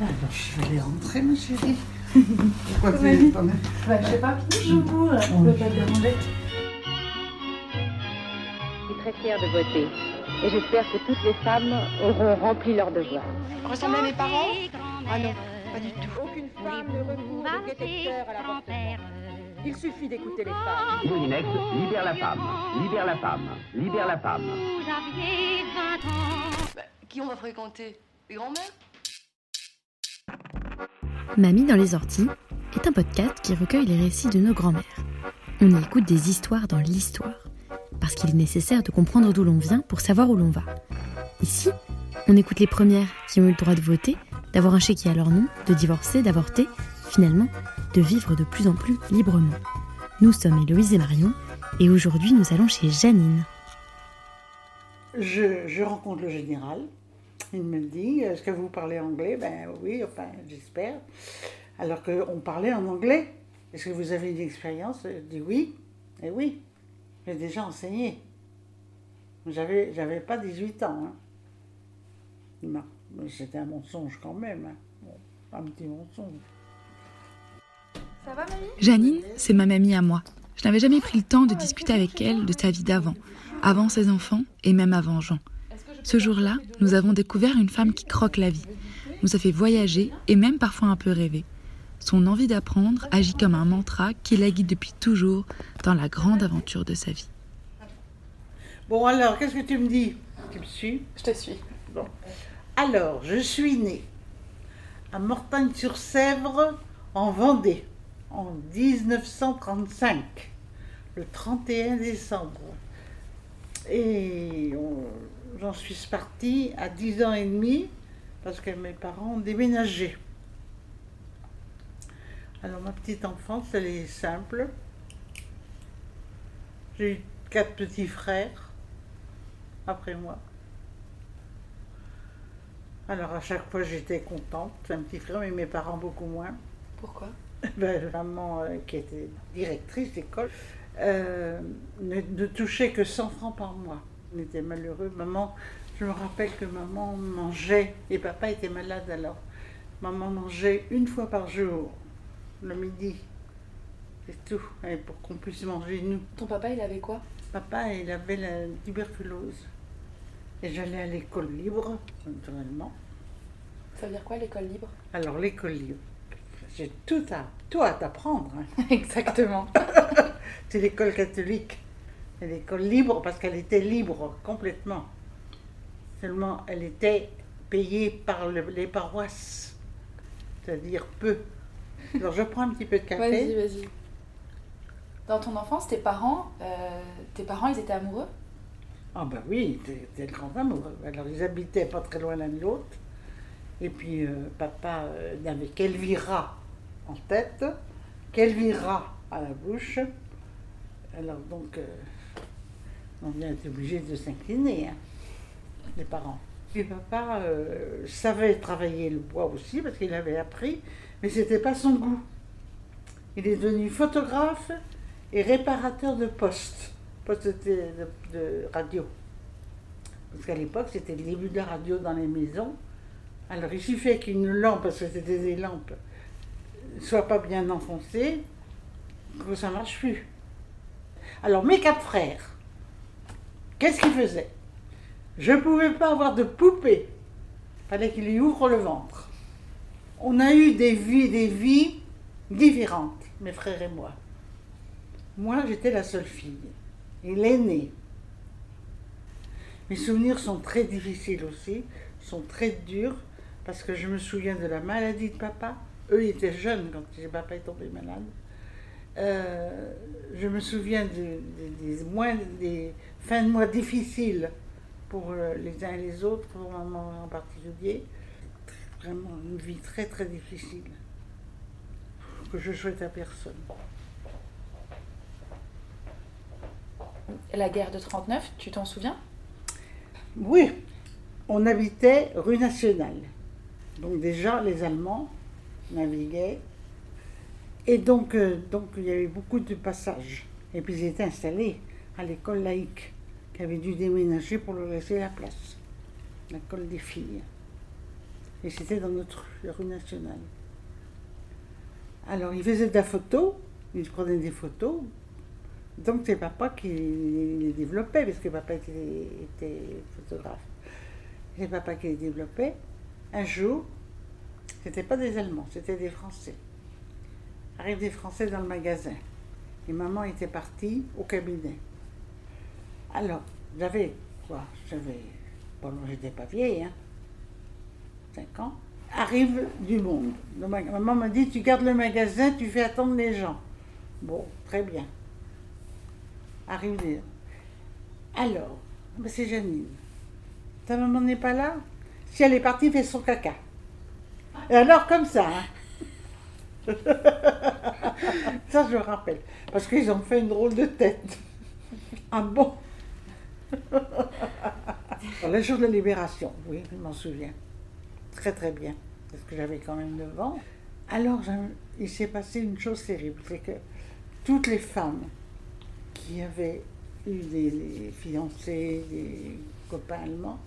Alors, je vais aller rentrer, ma chérie. Pourquoi tu es pas Bah, je sais pas, je bourre, je peux pas te déranger. Je suis très fière de voter. Et j'espère que toutes les femmes auront rempli leur devoir. Ressemblez à mes parents? Ah non, pas du tout. Aucune femme ne recourt au détecteur à l'avortement. Il suffit d'écouter les femmes. Moulinex, libère la femme, libère la femme, libère la femme. Bah, qui on va fréquenter? Les grands-mères? Mamie dans les orties est un podcast qui recueille les récits de nos grands-mères. On y écoute des histoires dans l'histoire, parce qu'il est nécessaire de comprendre d'où l'on vient pour savoir où l'on va. Ici, on écoute les premières qui ont eu le droit de voter, d'avoir un chéquier à leur nom, de divorcer, d'avorter, finalement, de vivre de plus en plus librement. Nous sommes Héloïse et Marion, et aujourd'hui nous allons chez Janine. Je, je rencontre le général. Il me dit Est-ce que vous parlez anglais? Ben oui, enfin, j'espère. Alors qu'on parlait en anglais. Est-ce que vous avez une expérience? Je dis oui. Et oui, j'ai déjà enseigné. J'avais, j'avais pas 18 ans. Hein. Non, c'était un mensonge quand même. hein. Bon, un petit mensonge. Ça va, mamie? Janine, c'est ma mamie à moi. Je n'avais jamais pris le temps de discuter avec elle de sa vie d'avant, avant ses enfants et même avant Jean. Ce jour-là, nous avons découvert une femme qui croque la vie, nous a fait voyager et même parfois un peu rêver. Son envie d'apprendre agit comme un mantra qui la guide depuis toujours dans la grande aventure de sa vie. Bon, alors, qu'est-ce que tu me dis? Tu me suis? Je te suis. Bon. Alors, je suis née à Mortagne-sur-Sèvre, en Vendée, en 1935, le 31 décembre. Et on- j'en suis partie à 10 ans et demi, parce que mes parents ont déménagé. Alors, ma petite enfance, elle est simple. J'ai eu quatre petits frères après moi. Alors à chaque fois j'étais contente, un petit frère, mais mes parents beaucoup moins. Pourquoi? Ben, maman, euh, qui était directrice d'école, euh, ne, ne touchait que 100 francs par mois. On était malheureux. Maman, je me rappelle que maman mangeait, et papa était malade alors. Maman mangeait une fois par jour, le midi. C'est tout, et pour qu'on puisse manger nous. Ton papa, il avait quoi? Papa, il avait la tuberculose. Et j'allais à l'école libre, naturellement. Ça veut dire quoi, l'école libre? Alors, l'école libre, j'ai tout à, tout à t'apprendre. hein. Exactement. C'est l'école catholique. L'école libre parce qu'elle était libre complètement. Seulement, elle était payée par le- les paroisses. C'est-à-dire peu. Alors, je prends un petit peu de Vas-y, café. vas-y. Dans ton enfance, tes parents, euh, tes parents, ils étaient amoureux? Ah ben oui, c'était le grand amour. Alors ils habitaient pas très loin l'un de l'autre. Et puis euh, papa euh, n'avait qu'Elvira en tête, qu'Elvira à la bouche. Alors donc, euh, on vient être obligé de s'incliner, hein, les parents. Puis papa euh, savait travailler le bois aussi parce qu'il avait appris, mais c'était pas son goût. Il est devenu photographe et réparateur de postes, postes de, radio. Parce qu'à l'époque, c'était le début de la radio dans les maisons. Alors il suffit qu'une lampe, parce que c'était des lampes, soit pas bien enfoncée, que ça marche plus. Alors mes quatre frères, qu'est-ce qu'ils faisaient Je ne pouvais pas avoir de poupée. fallait qu'il lui ouvre le ventre. On a eu des vies, des vies différentes, mes frères et moi. Moi, j'étais la seule fille, et l'aînée. Mes souvenirs sont très difficiles aussi, sont très durs, parce que je me souviens de la maladie de papa. Eux, ils étaient jeunes quand papa est tombé malade. Euh, je me souviens de- de- des, mois, des fins de mois difficiles pour euh, les uns et les autres, pour maman en particulier. Vraiment une vie très très difficile que je souhaite à personne. La guerre de 39, tu t'en souviens? Oui, on habitait rue Nationale. Donc déjà, les Allemands naviguaient. Et donc, euh, donc il y avait beaucoup de passages. Et puis ils étaient installés à l'école laïque, qui avait dû déménager pour leur laisser la place. L'école des filles. Et c'était dans notre rue, Nationale. Alors, ils faisaient de la photo, ils prenaient des photos. Donc c'est papa qui les développait, parce que papa était, était photographe. C'est papa qui les développait. Un jour, c'était pas des Allemands, c'était des Français. Arrivent des Français dans le magasin. Et maman était partie au cabinet. Alors, j'avais quoi? J'avais. Bon, j'étais pas vieille, hein 5 ans. Arrive du monde. Ma- maman m'a dit Tu gardes le magasin, tu fais attendre les gens. Bon, très bien. Arrive des. Alors, c'est Janine. Ta maman n'est pas là? Si elle est partie, fait son caca. Et alors, comme ça, hein. Ça, je rappelle. Parce qu'ils ont fait une drôle de tête. Ah bon? Le jour de la libération, oui, je m'en souviens. Très très bien. Parce que j'avais quand même 9 ans. Alors, il s'est passé une chose terrible. C'est que toutes les femmes qui avaient eu des, des fiancés, des copains allemands,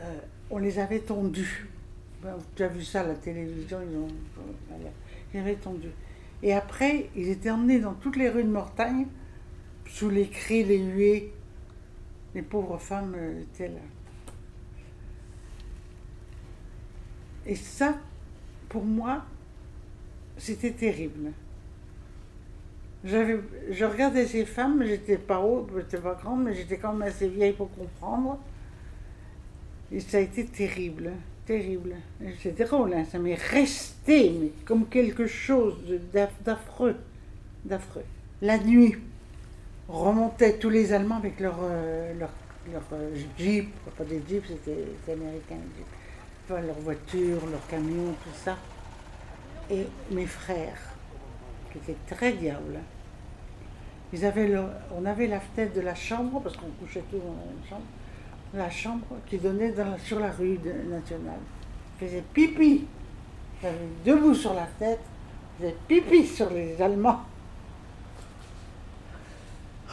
euh, on les avait tondus. Tu as vu ça à la télévision, ils ont, ils avaient tondu. Et après, ils étaient emmenés dans toutes les rues de Mortagne, sous les cris, les huées. Les pauvres femmes euh, étaient là. Et ça, pour moi, c'était terrible. J'avais, je regardais ces femmes, j'étais pas haut, j'étais pas grande, mais j'étais quand même assez vieille pour comprendre. Et ça a été terrible, terrible. C'est drôle, hein, ça m'est resté, comme quelque chose d'affreux, d'affreux. La nuit, remontaient tous les Allemands avec leur, euh, euh, jeep, pas des jeeps, c'était américain, les jeeps. Enfin, leur voiture, leur camion, tout ça. Et mes frères, qui étaient très diables, ils avaient le- on avait la fenêtre de la chambre, parce qu'on couchait tous dans la même chambre, la chambre qui donnait sur la rue nationale. Ils faisaient pipi. Avaient debout sur la fenêtre, ils faisaient pipi sur les Allemands.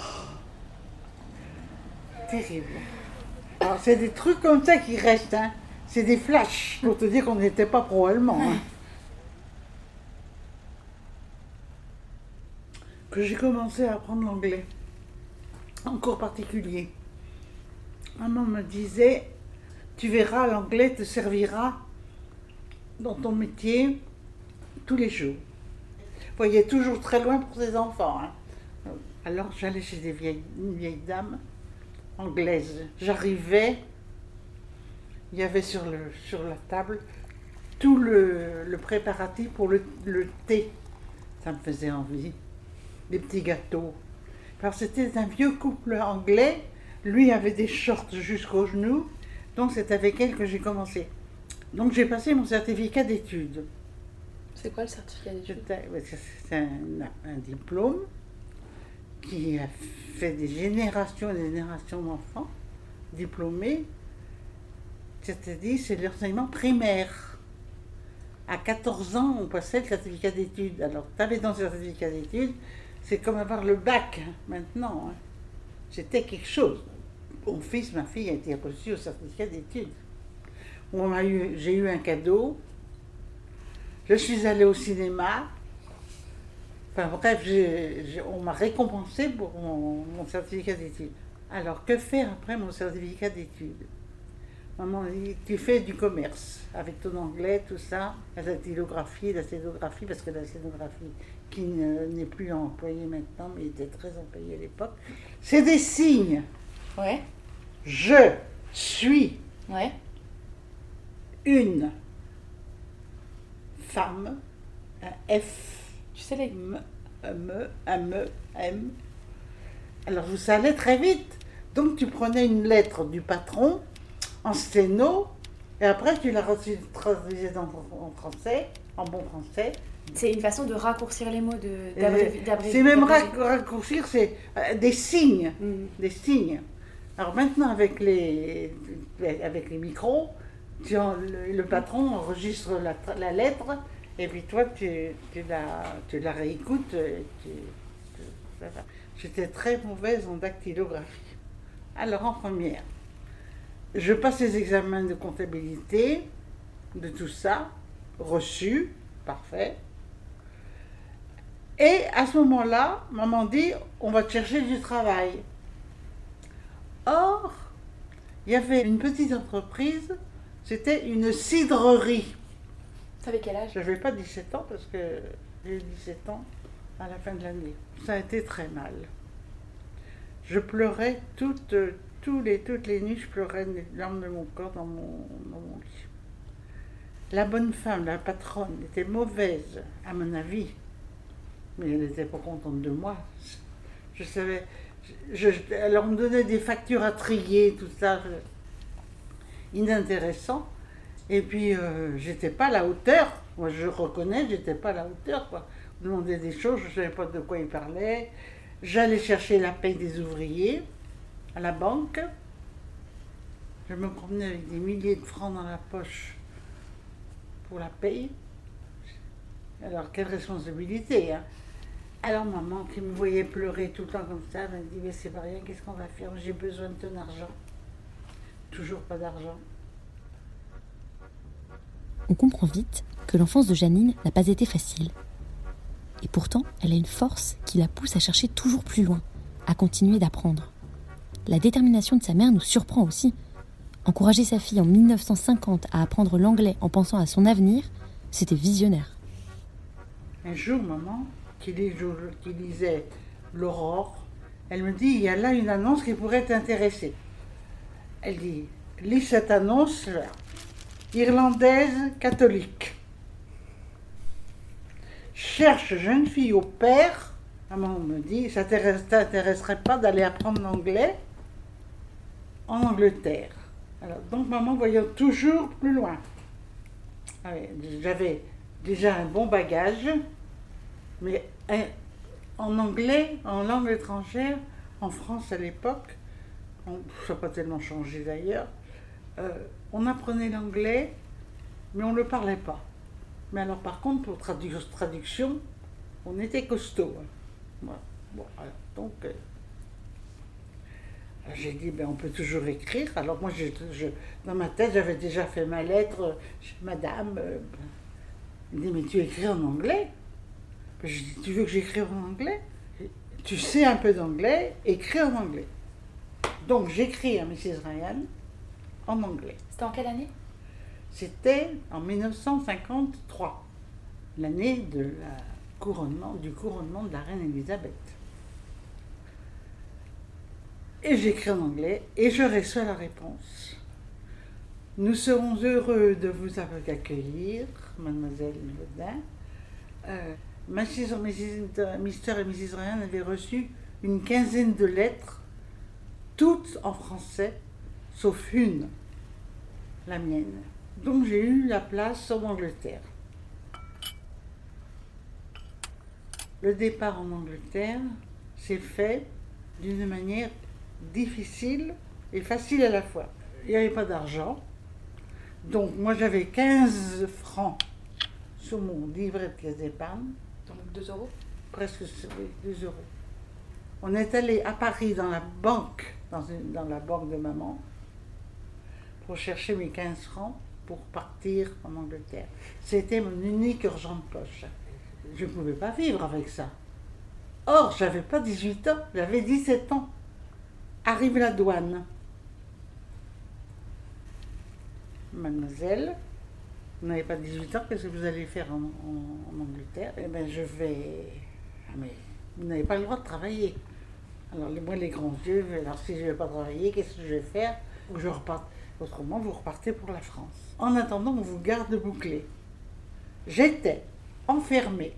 Terrible. Alors, c'est des trucs comme ça qui restent, hein. C'est des flashs pour te dire qu'on n'était pas pro-allemand. hein. Que j'ai commencé à apprendre l'anglais, en cours particulier. Maman me disait, tu verras, l'anglais te servira dans ton métier tous les jours. Voyez, toujours très loin pour ses enfants. hein. Alors j'allais chez des vieilles, une vieille dame. J'arrivais, il y avait sur, la table tout le, préparatif pour le, le thé. Ça me faisait envie. Des petits gâteaux. Alors c'était un vieux couple anglais. Lui avait des shorts jusqu'aux genoux. Donc c'est avec elle que j'ai commencé. Donc j'ai passé mon certificat d'études. C'est quoi le certificat d'études? C'est- un, un diplôme qui a fait des générations et des générations d'enfants diplômés. C'est-à-dire, c'est l'enseignement primaire. À 14 ans, on passait le certificat d'études. Alors, tu avais ton certificat d'études, c'est comme avoir le bac hein, maintenant. hein. C'était quelque chose. Mon fils, ma fille a été reçu au certificat d'études. J'ai eu un cadeau. Je suis allée au cinéma. Enfin bref, on m'a récompensé pour mon, certificat d'études. Alors que faire après mon certificat d'études? Maman dit, tu fais du commerce avec ton anglais, tout ça, la dactylographie, la scénographie, parce que la scénographie qui ne- n'est plus employée maintenant, mais était très employée à l'époque, c'est des signes. Ouais, Je suis ouais. une femme, un F, Tu sais les. M, M, M, M. Alors ça allait très vite. Donc tu prenais une lettre du patron en sténo et après tu la traduisais en français, en bon français. C'est une façon de raccourcir les mots, de C'est même raccourcir, c'est euh, des signes, mm. des signes. Alors maintenant avec les avec les micros, le, patron enregistre la, lettre et puis toi tu, tu, la, tu la réécoutes. J'étais très mauvaise en dactylographie. Alors en première, je passe les examens de comptabilité, de tout ça, reçu, parfait. Et à ce moment-là, maman dit, on va te chercher du travail. Or, il y avait une petite entreprise, c'était une cidrerie. avais quel âge? Je n'avais pas 17 ans parce que j'ai eu 17 ans à la fin de l'année. Ça a été très mal. Je pleurais toutes, tous les, toutes les nuits, je pleurais les larmes de mon corps dans mon, dans mon lit. La bonne femme, la patronne, était mauvaise, à mon avis, mais elle n'était pas contente de moi. Je savais, je, elle me donnait des factures à trier, tout ça, inintéressant. Et puis, euh, j'étais pas à la hauteur. Moi, je reconnais, j'étais pas à la hauteur, quoi. On demandait des choses, je ne savais pas de quoi il parlait. J'allais chercher la paie des ouvriers à la banque. Je me promenais avec des milliers de francs dans la poche pour la paye. Alors, quelle responsabilité, hein Alors, maman, qui me voyait pleurer tout le temps comme ça, m'a dit Mais c'est pas rien, qu'est-ce qu'on va faire? J'ai besoin de ton argent. Toujours pas d'argent. On comprend vite que l'enfance de Janine n'a pas été facile. Et pourtant, elle a une force qui la pousse à chercher toujours plus loin, à continuer d'apprendre. La détermination de sa mère nous surprend aussi. Encourager sa fille en 1950 à apprendre l'anglais en pensant à son avenir, c'était visionnaire. Un jour, maman, qui, lisait L'Aurore, elle me dit, il y a là une annonce qui pourrait t'intéresser. Elle dit, lis cette annonce, irlandaise catholique cherche jeune fille au père. Maman me dit, ça t'intéresserait pas d'aller apprendre l'anglais? En Angleterre. Alors, donc maman voyant toujours plus loin. Ah j'avais déjà un bon bagage, mais en anglais, en langue étrangère, en France à l'époque, ça n'a pas tellement changé d'ailleurs, euh, on apprenait l'anglais, mais on ne le parlait pas. Mais alors, par contre, pour traduction, on était costaud. Hein. Bon, donc, euh, j'ai dit, ben, on peut toujours écrire. Alors, moi, dans ma tête, j'avais déjà fait ma lettre. Madame, euh, elle dit, mais tu écris en anglais? ben, Je dis, tu veux que j'écrive en anglais? Tu sais un peu d'anglais, écris en anglais. Donc, j'écris à Mrs. Ryan en anglais. C'était en quelle année? C'était en 1953, l'année de couronnement, du couronnement de la reine Elisabeth. Et j'écris en anglais et je reçois la réponse. Nous serons heureux de vous accueillir, mademoiselle Vaudin. Euh, Mr. et Mrs. Ryan avaient reçu une quinzaine de lettres, toutes en français, sauf une, la mienne. Donc j'ai eu la place en Angleterre. Le départ en Angleterre s'est fait d'une manière difficile et facile à la fois. Il n'y avait pas d'argent. Donc moi j'avais 15 francs sur mon livret de caisse d'épargne. Donc 2 euros Presque 2 euros. On est allé à Paris dans la banque, dans, dans la banque de maman, pour chercher mes 15 francs pour partir en Angleterre. C'était mon unique argent de poche. Je ne pouvais pas vivre avec ça. Or, j'avais pas 18 ans, j'avais 17 ans. Arrive la douane. Mademoiselle, vous n'avez pas 18 ans, qu'est-ce que vous allez faire en, Angleterre? Eh bien, je vais. Ah, mais vous n'avez pas le droit de travailler. Alors, moi, les grands yeux, alors si je ne vais pas travailler, qu'est-ce que je vais faire? Je reparte Autrement, vous repartez pour la France. En attendant, on vous garde bouclé. J'étais enfermée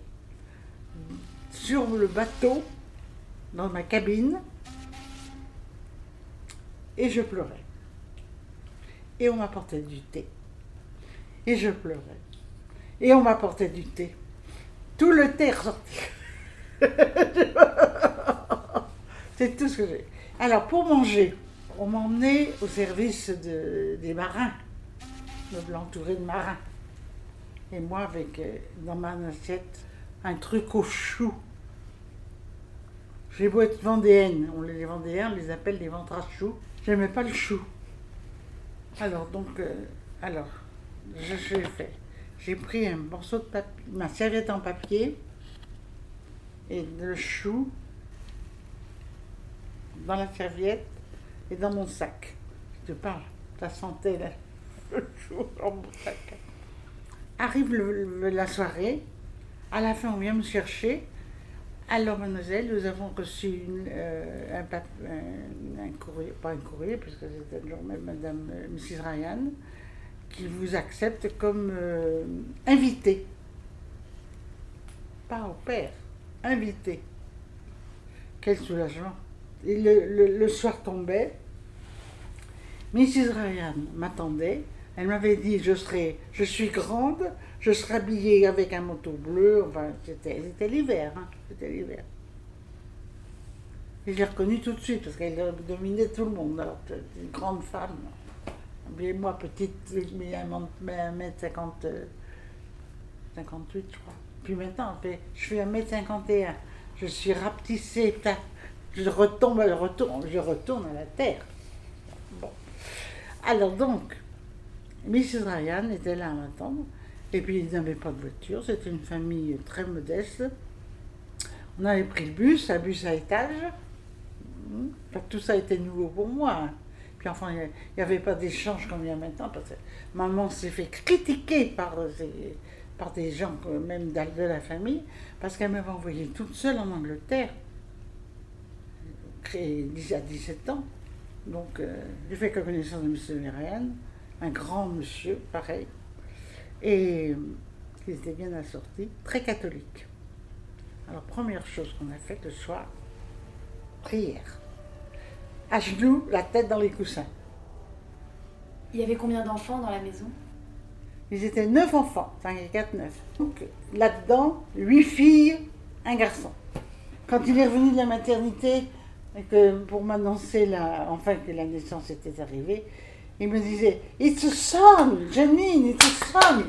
sur le bateau, dans ma cabine, et je pleurais. Et on m'apportait du thé. Et je pleurais. Et on m'apportait du thé. Tout le thé ressorti. C'est tout ce que j'ai. Alors, pour manger, on m'emmenait au service de- des marins, me l'entourer de marins. Et moi, avec euh, dans ma assiette, un truc au chou. J'ai beau être vendéenne, on les vendéens, on les appelle des ventres à choux. J'aimais pas le chou. Alors, donc, euh, alors, j'ai fait. J'ai pris un morceau de papier, ma serviette en papier et le chou dans la serviette et dans mon sac. Je te parle, ça sentait là, le chou dans mon sac. Arrive la soirée, à la fin on vient me chercher. Alors mademoiselle, nous avons reçu euh, un courrier, pas un courrier, puisque c'était le jour même madame euh, Mrs. Ryan, qui vous accepte comme euh, invité. Pas au père, invité. Quel soulagement. Le, soir tombait, Mrs. Ryan m'attendait. Elle m'avait dit je serai, je suis grande, je serai habillée avec un manteau bleu. Enfin, c'était, l'hiver, hein, c'était je l'ai reconnue tout de suite parce qu'elle dominait tout le monde. Alors, une grande femme. Moi, petite, je mets un mètre 50, euh, 58, je crois. Puis maintenant, je fais 1m51. Je suis rapetissée, je retombe, je retourne, je retourne à la terre. Bon. Alors donc, Mrs. Ryan était là à m'attendre. Et puis, ils n'avaient pas de voiture. C'était une famille très modeste. On avait pris le bus, un bus à étage. Hmm. Tout ça était nouveau pour moi. Puis enfin, il n'y avait pas d'échange comme il y a maintenant, parce que maman s'est fait critiquer par, euh, ses- par des gens, euh, même de la famille, parce qu'elle m'avait envoyée toute seule en Angleterre, à 17 ans. Donc, euh, j'ai fait connaissance de M. Ryan, un grand monsieur, pareil, et euh, qui était bien assorti, très catholique. Alors, première chose qu'on a faite le soir, prière. À genoux, la tête dans les coussins. Il y avait combien d'enfants dans la maison? Ils étaient neuf enfants, 5 et 4, 9. Donc là-dedans, huit filles, un garçon. Quand il est revenu de la maternité, et que pour m'annoncer la, enfin que la naissance était arrivée, il me disait It's a son, Janine, it's a son.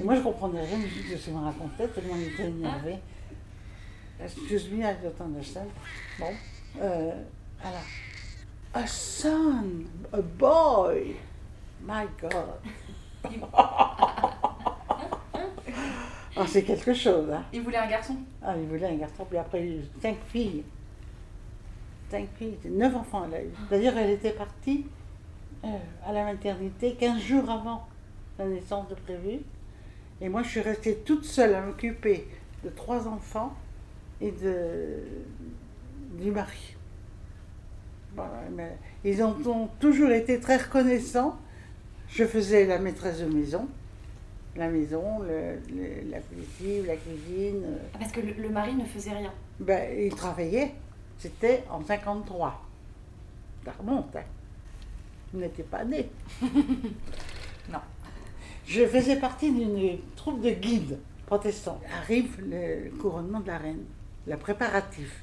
Et moi je comprenais rien du tout de ce qu'il me racontait, tellement il était énervé. Excuse me, I don't understand. Bon, euh, alors, a son, a boy. My God. Ah, c'est quelque chose, hein. Il voulait un garçon. Ah, il voulait un garçon, puis après, il a eu cinq filles. Cinq filles, neuf enfants. C'est-à-dire, elle était partie euh, à la maternité 15 jours avant la naissance de prévu. Et moi, je suis restée toute seule à m'occuper de trois enfants et de, du mari. Mais ils ont, ont toujours été très reconnaissants. Je faisais la maîtresse de maison, la maison, le- le- la lessive, la cuisine. euh, Ah, Parce que le, le mari ne faisait rien. ben, il travaillait. C'était en 53. Ça remonte, hein. Vous n'étiez pas né. non. Je faisais partie d'une troupe de guides protestants. Arrive le couronnement de la reine, le préparatif.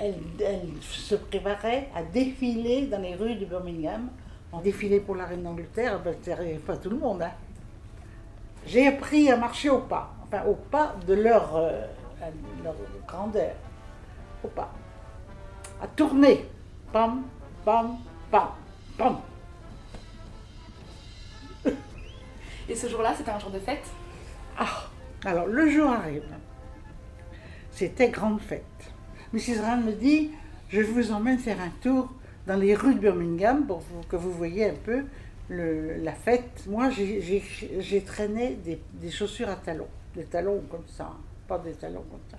Elle, elle se préparait à défiler dans les rues de Birmingham. En défilé pour la reine d'Angleterre, ben, pas tout le monde. hein. J'ai appris à marcher au pas, enfin au pas de leur, euh, leur grandeur, au pas. À tourner, pam, pam, pam, pam. Et ce jour-là, c'était un jour de fête? Ah, alors le jour arrive. C'était grande fête. Mrs. Rand me dit, je vous emmène faire un tour dans les rues de Birmingham pour que vous voyez un peu la fête. Moi, j'ai- traîné des, chaussures à talons, des talons comme ça, hein, pas des talons comme ça.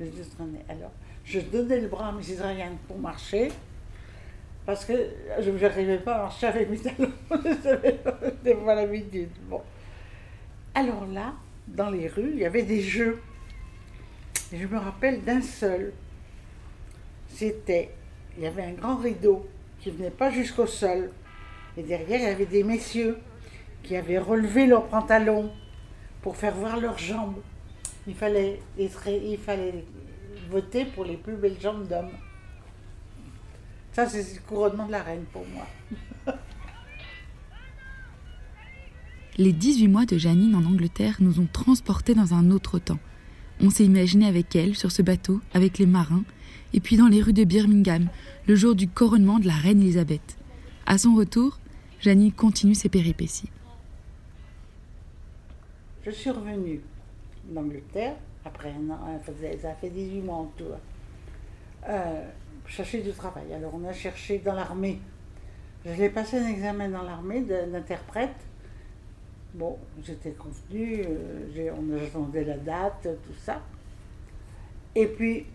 Je traînais. Alors, je donnais le bras à Mrs. Ryan pour marcher, parce que je n'arrivais pas à marcher avec mes talons. C'était pas l'habitude. Bon. Alors là, dans les rues, il y avait des jeux. Et je me rappelle d'un seul. C'était, il y avait un grand rideau qui venait pas jusqu'au sol. Et derrière, il y avait des messieurs qui avaient relevé leurs pantalons pour faire voir leurs jambes. Il fallait, il fallait voter pour les plus belles jambes d'hommes. Ça, c'est le couronnement de la reine pour moi. Les 18 mois de Janine en Angleterre nous ont transportés dans un autre temps. On s'est imaginé avec elle sur ce bateau, avec les marins, et puis dans les rues de Birmingham, le jour du couronnement de la reine Elisabeth. À son retour, Janine continue ses péripéties. Je suis revenue d'Angleterre, après un an, hein, ça fait 18 mois en tout, euh, chercher du travail. Alors on a cherché dans l'armée. J'ai passé un examen dans l'armée d'interprète. Bon, j'étais convenue, euh, on attendait la date, tout ça. Et puis,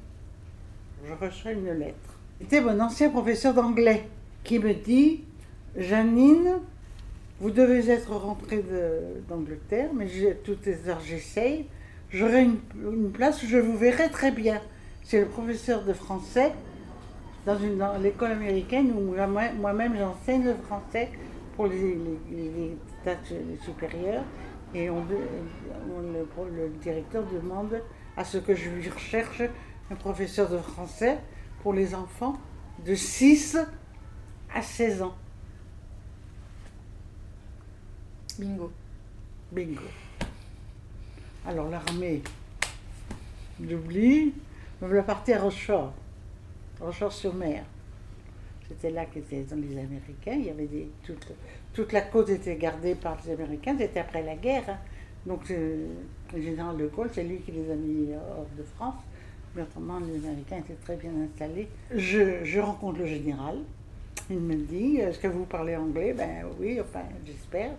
je reçois une lettre. C'était mon ancien professeur d'anglais qui me dit Janine, vous devez être rentrée d'Angleterre, mais toutes les heures j'essaye. J'aurai une, place où je vous verrai très bien. C'est le professeur de français dans, l'école américaine où moi- moi-même j'enseigne le français pour les tâches supérieures. Et on, le, directeur demande à ce que je lui recherche un professeur de français pour les enfants de 6 à 16 ans. Bingo. Bingo. Alors l'armée, j'oublie, me voilà partie à Rochefort, Rochefort-sur-Mer. C'était là qu'étaient les Américains. Il y avait des, toute, toute la côte était gardée par les Américains. C'était après la guerre. hein. Donc euh, le général de Gaulle, c'est lui qui les a mis hors de France. Mais autrement, les Américains étaient très bien installés. Je, je rencontre le général. Il me dit, est-ce que vous parlez anglais? Ben oui, enfin, j'espère.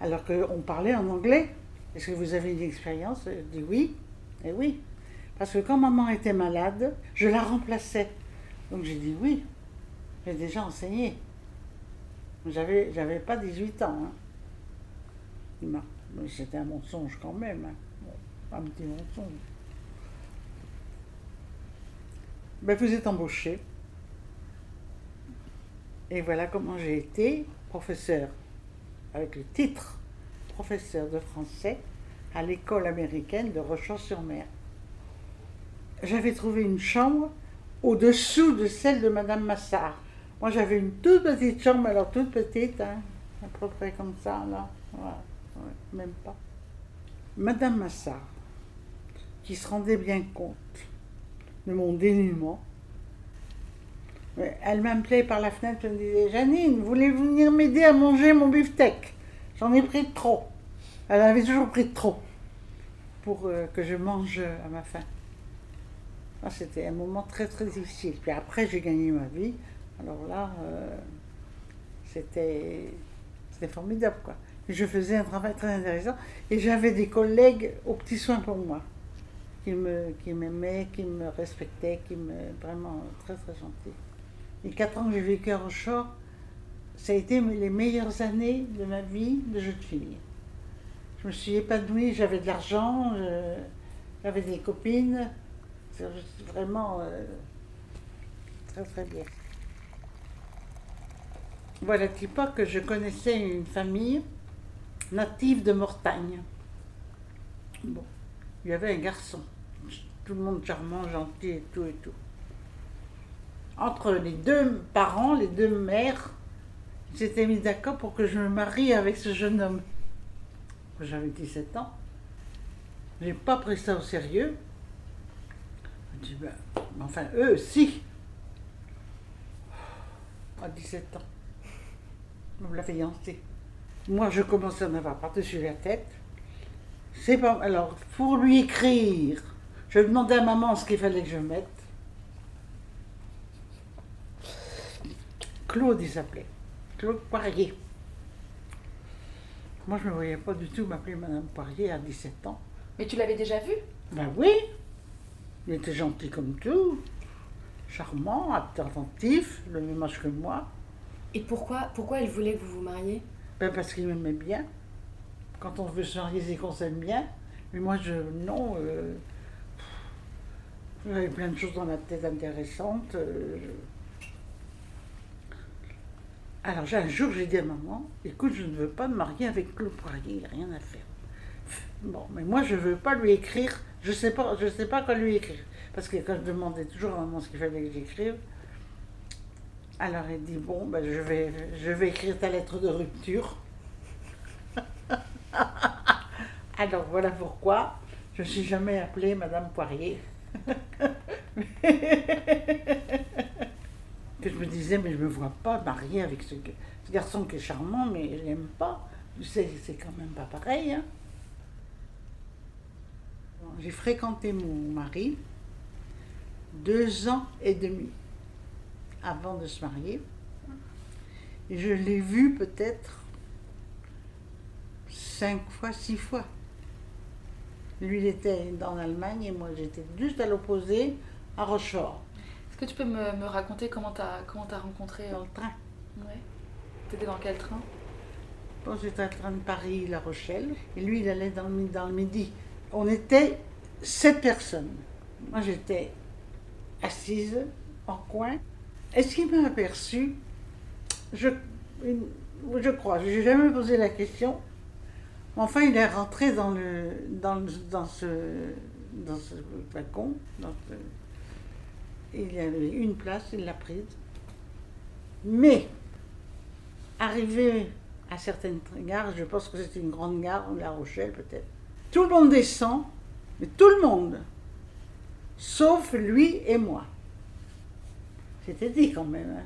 Alors qu'on parlait en anglais. Est-ce que vous avez une expérience? Je dis oui. Et oui. Parce que quand maman était malade, je la remplaçais. Donc j'ai dit oui. J'ai déjà enseigné. J'avais, j'avais pas 18 ans. hein. C'était un mensonge quand même. hein. Un petit mensonge. Ben, vous êtes embauché. Et voilà comment j'ai été professeur, avec le titre professeur de français à l'école américaine de Rochefort-sur-Mer. J'avais trouvé une chambre au-dessous de celle de Madame Massard. Moi, j'avais une toute petite chambre, alors toute petite, hein, à peu près comme ça, là. Même pas. Madame Massard, qui se rendait bien compte de mon dénuement, elle m'appelait par la fenêtre, elle me disait Janine, voulez-vous venir m'aider à manger mon beefsteak? J'en ai pris trop. Elle avait toujours pris trop pour euh, que je mange à ma faim. Ah, C'était un moment très très difficile. Puis après, j'ai gagné ma vie. Alors là, euh, c'était formidable. Quoi. Je faisais un travail très intéressant. Et j'avais des collègues aux petits soins pour moi, qui m'aimaient, qui me respectaient, qui me. vraiment très très gentils. Les quatre ans que j'ai vécu à Rochefort, ça a été les meilleures années de ma vie de jeune fille. Je me suis épanouie, j'avais de l'argent, j'avais des copines. Vraiment euh, très très bien. Voilà, à l'époque, je connaissais une famille native de Mortagne. Bon, il y avait un garçon, tout le monde charmant, gentil et tout et tout. Entre les deux parents, les deux mères, ils s'étaient mis d'accord pour que je me marie avec ce jeune homme. J'avais 17 ans. J'ai pas pris ça au sérieux. Je dis, ben, enfin, eux, si. À 17 ans. La fiancée. Moi, je commençais à en avoir par-dessus la tête. C'est pas. Alors, pour lui écrire, je demandais à maman ce qu'il fallait que je mette. Claude, il s'appelait. Claude Poirier. Moi, je ne me voyais pas du tout m'appeler Madame Poirier à 17 ans. Mais tu l'avais déjà vu Ben oui, il était gentil comme tout, charmant, attentif, le même âge que moi. Et pourquoi, pourquoi elle voulait que vous vous mariez? Ben parce qu'il m'aimait bien. Quand on veut se marier, c'est qu'on s'aime bien. Mais moi, je. Non. euh, J'avais plein de choses dans la tête intéressantes. euh, Alors un jour, j'ai dit à maman, écoute, je ne veux pas me marier avec Claude Poirier, il n'a rien à faire. Bon, mais moi, je ne veux pas lui écrire, je ne sais, pas- sais pas quoi lui écrire. Parce que quand je demandais toujours à maman ce qu'il fallait que j'écrive, alors elle dit, bon, ben, je, vais, écrire ta lettre de rupture. alors voilà pourquoi je ne suis jamais appelée Madame Poirier. que je me disais, mais je ne me vois pas mariée avec ce, garçon qui est charmant, mais je l'aime pas. C'est c'est quand même pas pareil. hein. J'ai fréquenté mon mari deux ans et demi avant de se marier. Je l'ai vu peut-être cinq fois, six fois. Lui, il était dans l'Allemagne et moi, j'étais juste à l'opposé, à Rochefort. Est-ce que tu peux me, me raconter comment t'as comment t'as rencontré Dans le train. Ouais. T'étais dans quel train? Bon, j'étais en train de Paris-La Rochelle et lui, il allait dans le, dans le midi. On était sept personnes. Moi, j'étais assise en coin. Est-ce qu'il m'a aperçu? Je, crois, je n'ai jamais posé la question. Enfin, il est rentré dans, le, dans, ce, dans ce ce- il y avait une place, il l'a prise. Mais, arrivé à certaines gares, je pense que c'était une grande gare, La Rochelle peut-être, tout le monde descend, mais tout le monde, sauf lui et moi. C'était dit quand même. hein.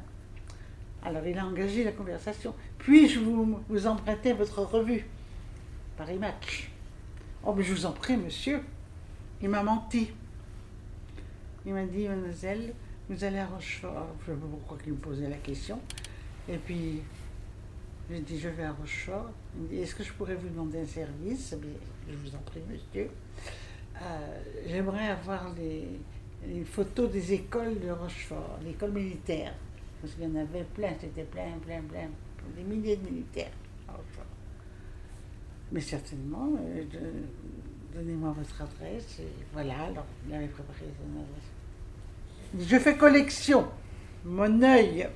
Alors il a engagé la conversation. Puis-je vous, vous emprunter votre revue? Paris Match. Oh, mais je vous en prie, monsieur. Il m'a menti. Il m'a dit, mademoiselle, vous allez à Rochefort. Je ne sais pas pourquoi il me posait la question. Et puis, j'ai dit, je vais à Rochefort. Il me dit, est-ce que je pourrais vous demander un service? Eh Je vous en prie, monsieur. Euh, J'aimerais avoir les, les photos des écoles de Rochefort, l'école militaire. Parce qu'il y en avait plein, c'était plein, plein, plein. Des milliers de militaires à Rochefort. Mais certainement, euh, donnez-moi votre adresse. Et voilà, alors il avait préparé son adresse. Je fais collection. Mon œil.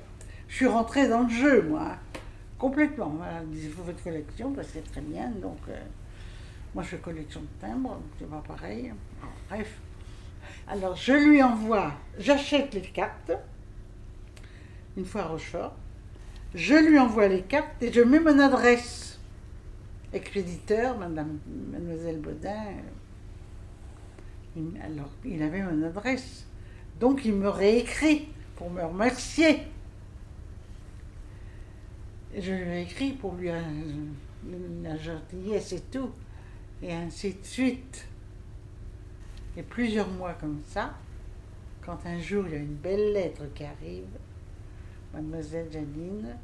Je suis rentrée dans le jeu, moi. Complètement. Voilà, il dit, vous faites collection, bah, c'est très bien. Donc, euh, moi, je fais collection de timbres, c'est pas pareil. Bref. Alors, je lui envoie, j'achète les cartes, une fois à Rochefort. Je lui envoie les cartes et je mets mon adresse. Expéditeur, madame, mademoiselle Baudin. il- alors, il avait mon adresse. Donc, il me réécrit pour me remercier. Je lui ai écrit pour lui euh, la gentillesse et tout. Et ainsi de suite. Et plusieurs mois comme ça, quand un jour il y a une belle lettre qui arrive, Mademoiselle Janine,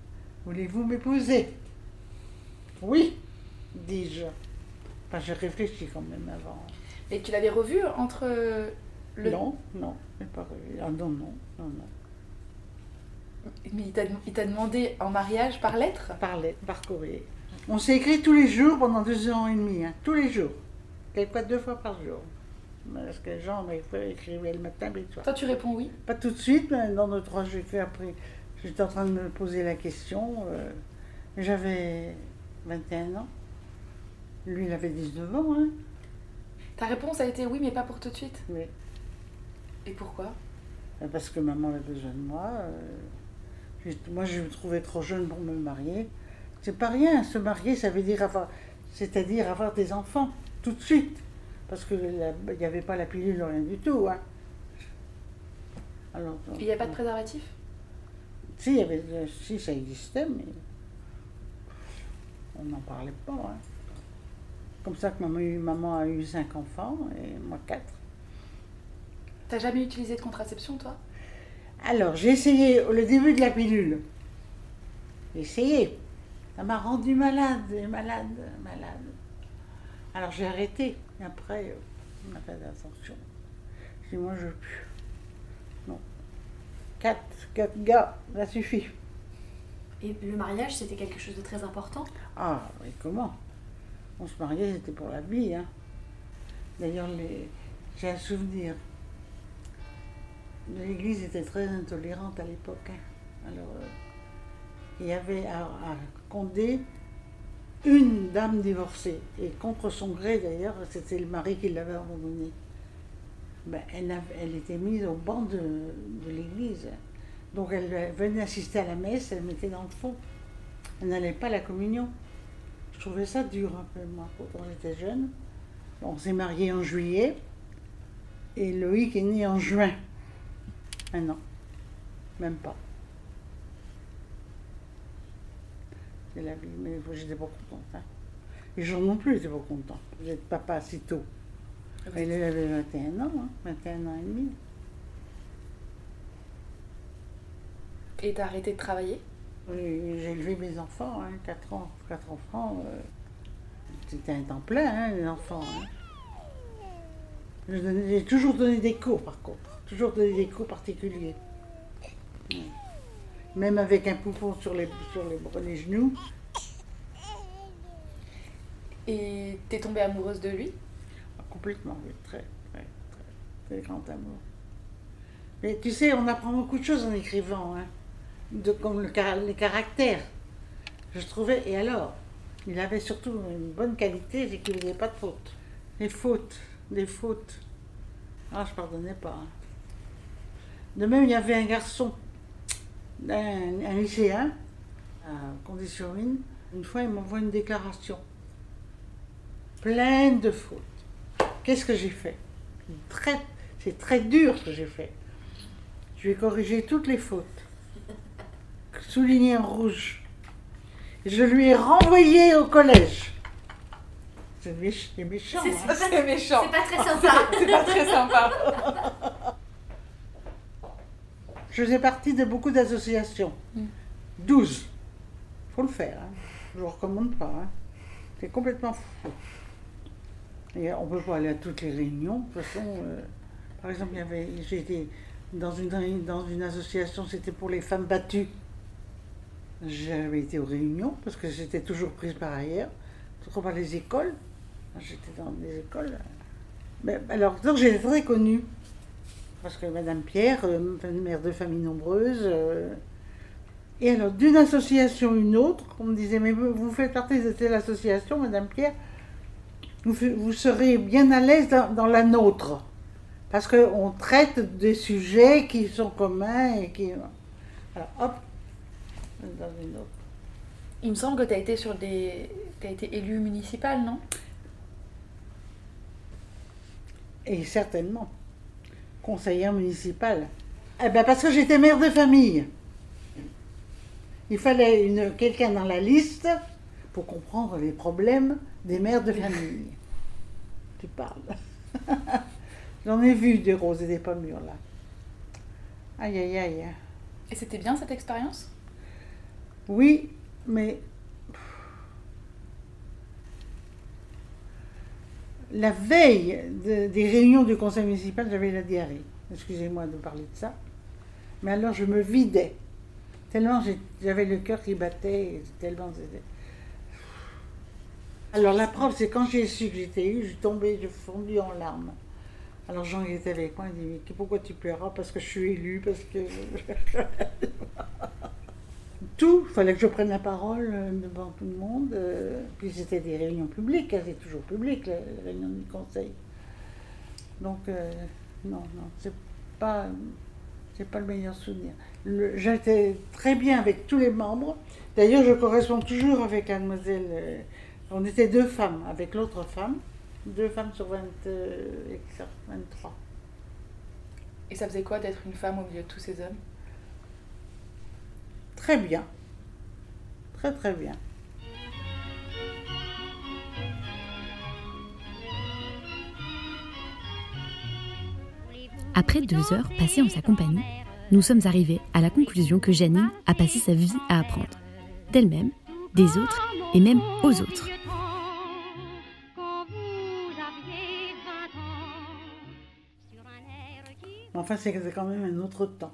voulez-vous m'épouser? Oui, dis-je. Enfin, je réfléchis quand même avant. Et tu l'avais revu entre le. Non, non, je pas revu. Ah non, non, non, non. Mais il t'a il t'a demandé en mariage par lettre? Par lettre, par courrier. On s'est écrit tous les jours pendant deux ans et demi, hein, tous les jours. Quelquefois deux fois par jour. Parce que les gens m'écrivaient écrivaient le matin le soir. Toi, tu réponds oui. Pas tout de suite, mais dans deux, trois, j'ai fait après. J'étais en train de me poser la question. euh, J'avais 21 ans. Lui, il avait 19 ans. Hein. Ta réponse a été oui, mais pas pour tout de suite. Oui. Et pourquoi? Parce que maman avait besoin de moi. euh, moi, je me trouvais trop jeune pour me marier. C'est pas rien, se marier, ça veut dire avoir, c'est-à-dire avoir des enfants, tout de suite. Parce qu'il n'y avait pas la pilule, rien du tout. Hein. Alors, Il n'y a pas de préservatif? Si, il y avait, si, ça existait, mais on n'en parlait pas. hein. Comme ça que maman, a eu- maman a eu cinq enfants et moi quatre. T'as jamais utilisé de contraception, toi? Alors, j'ai essayé le début de la pilule. J'ai essayé. Ça m'a rendu malade, malade, malade. Alors j'ai arrêté. Et après, euh, on a fait attention. J'ai dit, moi, je veux plus. Non. Quatre, quatre gars, ça suffit. Et le mariage, c'était quelque chose de très important? Ah, mais comment? On se mariait, c'était pour la vie. Hein. D'ailleurs, les... j'ai un souvenir. L'Église était très intolérante à l'époque. hein. Alors, euh, il y avait à, à Condé une dame divorcée. Et contre son gré, d'ailleurs, c'était le mari qui l'avait abandonnée. Ben, elle, était mise au banc de, l'église. Donc elle venait assister à la messe, elle mettait dans le fond. Elle n'allait pas à la communion. Je trouvais ça dur un peu, moi, quand j'étais jeune. On s'est mariés en juillet et Loïc est né en juin. Un. Même pas. La vie, mais j'étais pas contente. hein. Et Jean non plus était pas content d'être papa si tôt. Elle avait 21 ans, hein, 21 ans et demi. Et t'as arrêté de travailler? Oui, J'ai élevé mes enfants, hein, 4 ans, quatre enfants. euh, C'était un temps plein, hein, les enfants. hein. J'ai toujours donné des cours, par contre. Toujours donné des cours particuliers. Ouais. Même avec un poupon sur les, sur les, les genoux. Et t'es tombée amoureuse de lui? Ah, Complètement, oui, très, très, très, très grand amour. Mais tu sais, on apprend beaucoup de choses en écrivant, hein, de, comme le, les caractères. Je trouvais, et alors, il avait surtout une bonne qualité, c'est qu'il faisait pas de fautes. Les fautes, des fautes. Ah, je pardonnais pas. hein. De même, il y avait un garçon, un, un lycéen, à Condition Mine. Une fois, il m'envoie une déclaration pleine de fautes. Qu'est-ce que j'ai fait? Très- C'est très dur ce que j'ai fait. Je vais corriger toutes les fautes, soulignées en rouge. Je lui ai renvoyé au collège. C'est méch- c'est méchant. C'est hein. c'est méchant. C'est pas très sympa. C'est pas très sympa. Je faisais partie de beaucoup d'associations. 12. faut le faire. hein. Je ne vous recommande pas. hein. C'est complètement fou. Et on ne peut pas aller à toutes les réunions. De toute façon, euh, par exemple, il y avait, j'étais dans une, dans une association, c'était pour les femmes battues. J'avais été aux réunions parce que j'étais toujours prise par ailleurs, surtout par les écoles. J'étais dans des écoles. Mais, alors, donc j'étais très connue. Parce que Madame Pierre, euh, mère de famille nombreuse. euh, et alors, d'une association à une autre, on me disait Mais vous vous faites partie de telle association, Madame Pierre, vous, vous serez bien à l'aise dans, dans la nôtre. Parce qu'on traite des sujets qui sont communs et qui. Alors, hop, dans une autre. Il me semble que t'as été sur des. T'as été élue municipale, non? Et certainement, conseillère municipale. Eh ben parce que j'étais mère de famille. Il fallait une, quelqu'un dans la liste pour comprendre les problèmes des mères de famille. tu parles. J'en ai vu des roses et des pommures là. Aïe aïe aïe. Et c'était bien cette expérience? Oui, mais la veille de- des réunions du conseil municipal, j'avais la diarrhée. Excusez-moi de parler de ça. Mais alors je me vidais. Tellement j'avais le cœur qui battait, tellement. Alors la preuve, c'est quand j'ai su que j'étais eu, je suis tombée, je fondue en larmes. Alors Jean qui était avec moi, il dit Mais pourquoi tu pleuras Parce que je suis élue, parce que. tout, il fallait que je prenne la parole euh, devant tout le monde. euh, puis c'était des réunions publiques, hein, c'est toujours public, les réunions du conseil. Donc, euh, non, non, c'est pas, c'est pas le meilleur souvenir. J'étais très bien avec tous les membres. D'ailleurs, je corresponds toujours avec mademoiselle. euh, on était deux femmes avec l'autre femme, deux femmes sur 20, euh, et 23. Et ça faisait quoi d'être une femme au milieu de tous ces hommes? Très bien. Très très bien. Après deux heures passées en sa compagnie, nous sommes arrivés à la conclusion que Janine a passé sa vie à apprendre. D'elle-même, des autres et même aux autres. Enfin, c'est quand même un autre temps.